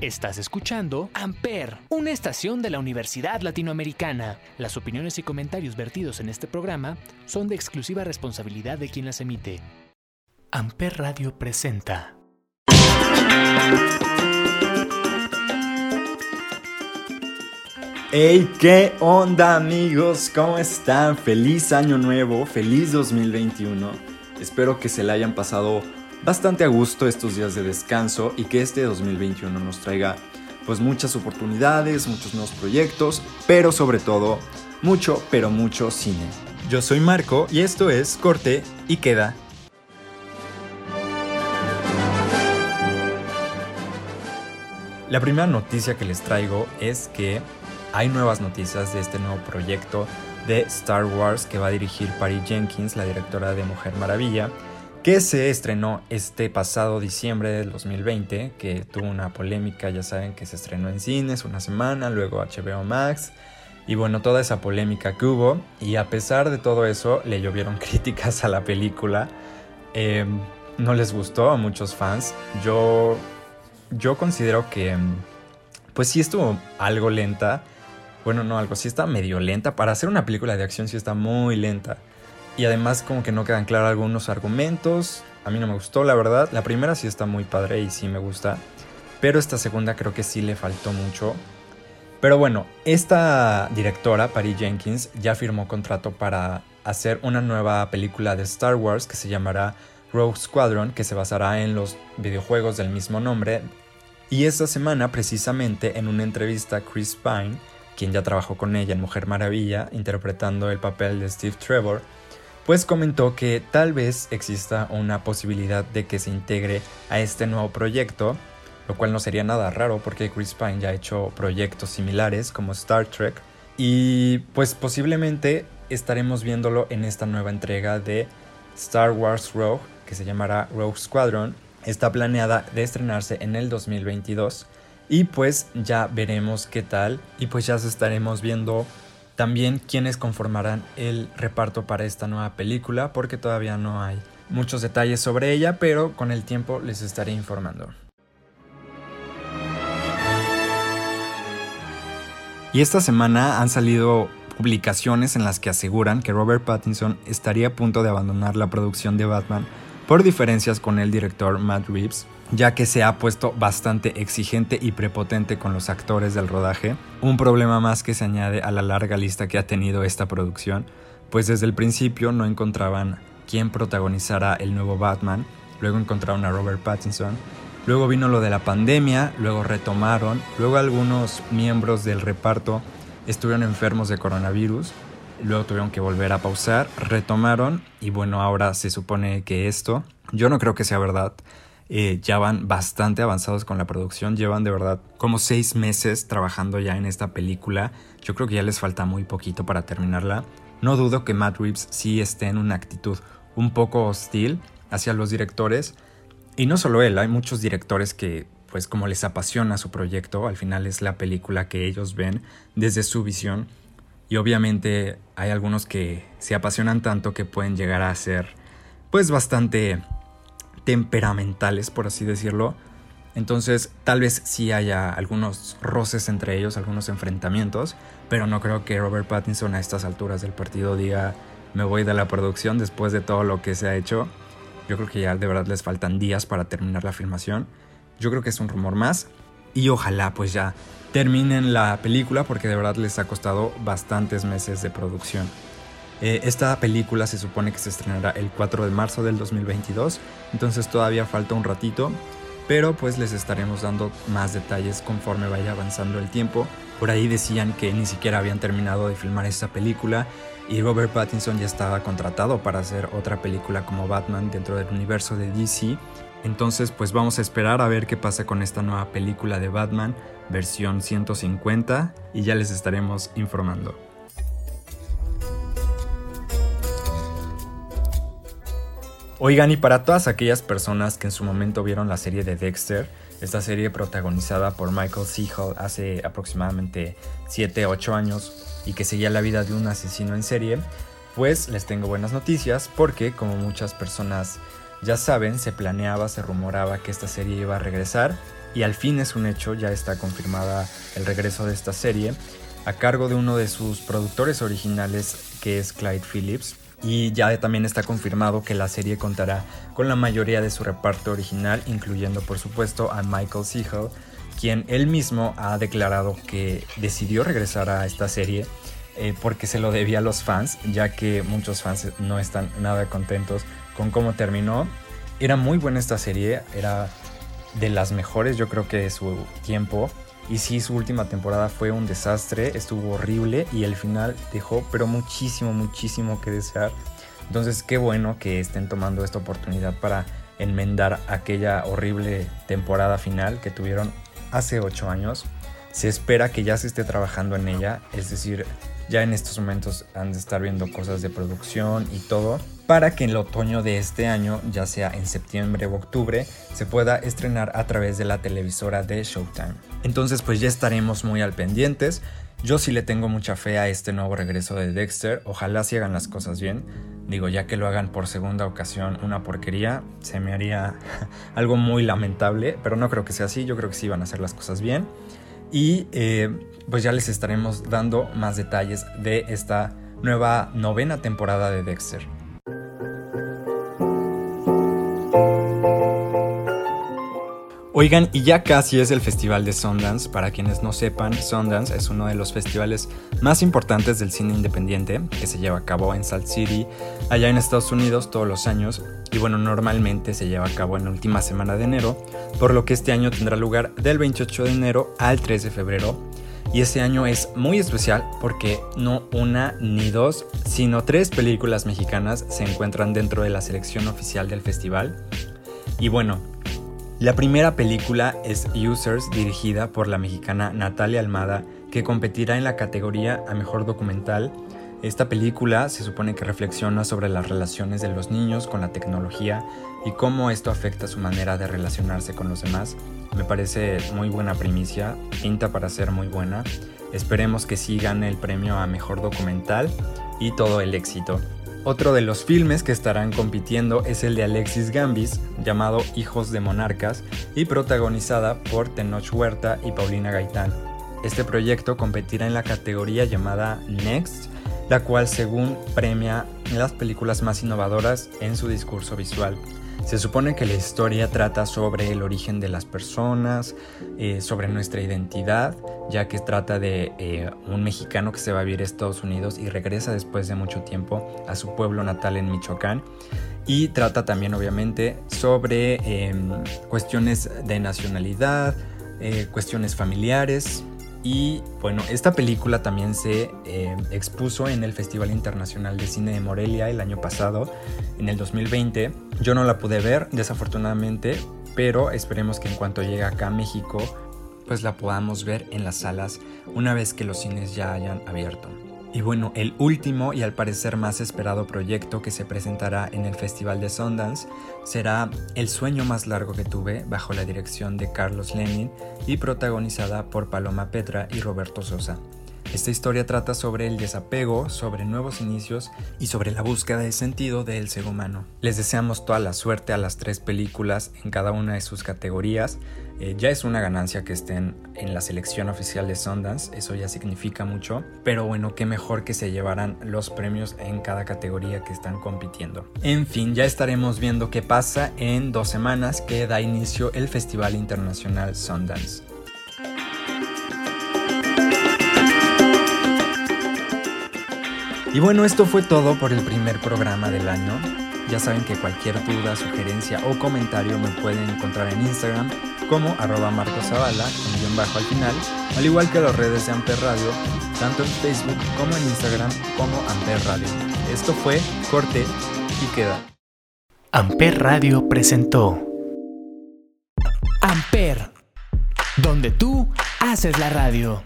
Estás escuchando Amper, una estación de la Universidad Latinoamericana. Las opiniones y comentarios vertidos en este programa son de exclusiva responsabilidad de quien las emite. Amper Radio presenta. Hey, ¿qué onda amigos? ¿Cómo están? Feliz año nuevo, feliz 2021. Espero que se le hayan pasado bastante a gusto estos días de descanso y que este 2021 nos traiga pues muchas oportunidades, muchos nuevos proyectos, pero sobre todo mucho, pero mucho cine. Yo soy Marco y esto es Corte y Queda. La primera noticia que les traigo es que hay nuevas noticias de este nuevo proyecto de Star Wars que va a dirigir Patty Jenkins, la directora de Mujer Maravilla, que se estrenó este pasado diciembre del 2020, que tuvo una polémica, ya saben que se estrenó en cines una semana, luego HBO Max, y bueno, toda esa polémica que hubo, y a pesar de todo eso, le llovieron críticas a la película, em, no les gustó a muchos fans, yo, yo considero que, pues sí estuvo algo lenta, bueno, no, algo sí está medio lenta, para hacer una película de acción sí está muy lenta. Y además como que no quedan claros algunos argumentos. A mí no me gustó, la verdad. La primera sí está muy padre y sí me gusta. Pero esta segunda creo que sí le faltó mucho. Pero bueno, esta directora, Patty Jenkins, ya firmó contrato para hacer una nueva película de Star Wars que se llamará Rogue Squadron, que se basará en los videojuegos del mismo nombre. Y esta semana, precisamente, en una entrevista, Chris Pine, quien ya trabajó con ella en Mujer Maravilla, interpretando el papel de Steve Trevor, pues comentó que tal vez exista una posibilidad de que se integre a este nuevo proyecto, lo cual no sería nada raro porque Chris Pine ya ha hecho proyectos similares como Star Trek y pues posiblemente estaremos viéndolo en esta nueva entrega de Star Wars Rogue que se llamará Rogue Squadron. Está planeada de estrenarse en el 2022 y pues ya veremos qué tal y pues ya estaremos viendo también quienes conformarán el reparto para esta nueva película, porque todavía no hay muchos detalles sobre ella, pero con el tiempo les estaré informando. Y esta semana han salido publicaciones en las que aseguran que Robert Pattinson estaría a punto de abandonar la producción de Batman por diferencias con el director Matt Reeves, ya que se ha puesto bastante exigente y prepotente con los actores del rodaje, un problema más que se añade a la larga lista que ha tenido esta producción, pues desde el principio no encontraban quién protagonizara el nuevo Batman, luego encontraron a Robert Pattinson, luego vino lo de la pandemia, luego retomaron, luego algunos miembros del reparto estuvieron enfermos de coronavirus, luego tuvieron que volver a pausar, retomaron y bueno, ahora se supone que esto, yo no creo que sea verdad, eh, ya van bastante avanzados con la producción, llevan de verdad como seis meses trabajando ya en esta película, yo creo que ya les falta muy poquito para terminarla, no dudo que Matt Reeves sí esté en una actitud un poco hostil hacia los directores, y no solo él, hay muchos directores que pues como les apasiona su proyecto, al final es la película que ellos ven desde su visión y obviamente hay algunos que se apasionan tanto que pueden llegar a ser pues bastante temperamentales, por así decirlo. Entonces tal vez sí haya algunos roces entre ellos, algunos enfrentamientos, pero no creo que Robert Pattinson a estas alturas del partido diga me voy de la producción después de todo lo que se ha hecho. Yo creo que ya de verdad les faltan días para terminar la filmación. Yo creo que es un rumor más y ojalá pues ya terminen la película porque de verdad les ha costado bastantes meses de producción. Eh, esta película se supone que se estrenará el 4 de marzo del 2022, entonces todavía falta un ratito, pero pues les estaremos dando más detalles conforme vaya avanzando el tiempo. Por ahí decían que ni siquiera habían terminado de filmar esta película y Robert Pattinson ya estaba contratado para hacer otra película como Batman dentro del universo de DC. Entonces pues vamos a esperar a ver qué pasa con esta nueva película de Batman versión 150 y ya les estaremos informando. Oigan, y para todas aquellas personas que en su momento vieron la serie de Dexter, esta serie protagonizada por Michael C. Hall hace aproximadamente 7-8 años y que seguía la vida de un asesino en serie, pues les tengo buenas noticias porque como muchas personas ya saben, se planeaba, se rumoraba que esta serie iba a regresar y al fin es un hecho, ya está confirmada el regreso de esta serie, a cargo de uno de sus productores originales que es Clyde Phillips. Y ya también está confirmado que la serie contará con la mayoría de su reparto original, incluyendo por supuesto a Michael Seahill, quien él mismo ha declarado que decidió regresar a esta serie eh, porque se lo debía a los fans, ya que muchos fans no están nada contentos con cómo terminó. Era muy buena esta serie, era de las mejores yo creo que de su tiempo. Y sí, su última temporada fue un desastre, estuvo horrible y el final dejó pero muchísimo, muchísimo que desear. Entonces qué bueno que estén tomando esta oportunidad para enmendar aquella horrible temporada final que tuvieron hace 8 años. Se espera que ya se esté trabajando en ella, es decir, ya en estos momentos han de estar viendo cosas de producción y todo, para que en el otoño de este año, ya sea en septiembre o octubre, se pueda estrenar a través de la televisora de Showtime. Entonces pues ya estaremos muy al pendientes. Yo sí le tengo mucha fe a este nuevo regreso de Dexter, ojalá si hagan las cosas bien. Digo, ya que lo hagan por segunda ocasión una porquería, se me haría algo muy lamentable, pero no creo que sea así, yo creo que sí van a hacer las cosas bien. Y eh, pues ya les estaremos dando más detalles de esta nueva novena temporada de Dexter. Oigan, y ya casi es el Festival de Sundance. Para quienes no sepan, Sundance es uno de los festivales más importantes del cine independiente que se lleva a cabo en Salt City, allá en Estados Unidos todos los años. Y bueno, normalmente se lleva a cabo en la última semana de enero, por lo que este año tendrá lugar del 28 de enero al 3 de febrero. Y este año es muy especial porque no una ni dos, sino tres películas mexicanas se encuentran dentro de la selección oficial del festival. Y bueno, la primera película es Users, dirigida por la mexicana Natalia Almada, que competirá en la categoría a Mejor Documental. Esta película se supone que reflexiona sobre las relaciones de los niños con la tecnología y cómo esto afecta su manera de relacionarse con los demás. Me parece muy buena primicia, pinta para ser muy buena. Esperemos que sí gane el premio a Mejor Documental y todo el éxito. Otro de los filmes que estarán compitiendo es el de Alexis Gambis, llamado Hijos de Monarcas, y protagonizada por Tenoch Huerta y Paulina Gaitán. Este proyecto competirá en la categoría llamada Next, la cual según premia las películas más innovadoras en su discurso visual. Se supone que la historia trata sobre el origen de las personas, eh, sobre nuestra identidad, ya que trata de eh, un mexicano que se va a vivir a Estados Unidos y regresa después de mucho tiempo a su pueblo natal en Michoacán. Y trata también obviamente sobre em, cuestiones de nacionalidad, eh, cuestiones familiares, y bueno, esta película también se eh, expuso en el Festival Internacional de Cine de Morelia el año pasado, en el 2020. Yo no la pude ver, desafortunadamente, pero esperemos que en cuanto llegue acá a México, pues la podamos ver en las salas una vez que los cines ya hayan abierto. Y bueno, el último y al parecer más esperado proyecto que se presentará en el Festival de Sundance será El sueño más largo que tuve bajo la dirección de Carlos Lenin y protagonizada por Paloma Petra y Roberto Sosa. Esta historia trata sobre el desapego, sobre nuevos inicios y sobre la búsqueda de sentido del ser humano. Les deseamos toda la suerte a las tres películas en cada una de sus categorías. Eh, ya es una ganancia que estén en la selección oficial de Sundance, eso ya significa mucho, pero bueno, qué mejor que se llevaran los premios en cada categoría que están compitiendo. En fin, ya estaremos viendo qué pasa en dos semanas que da inicio el Festival Internacional Sundance. Y bueno, esto fue todo por el primer programa del año. Ya saben que cualquier duda, sugerencia o comentario me pueden encontrar en Instagram como arroba marcosavala, con guion bajo al final, al igual que las redes de Amper Radio, tanto en Facebook como en Instagram como Amper Radio. Esto fue Corte y Queda. Amper Radio presentó Amper, donde tú haces la radio.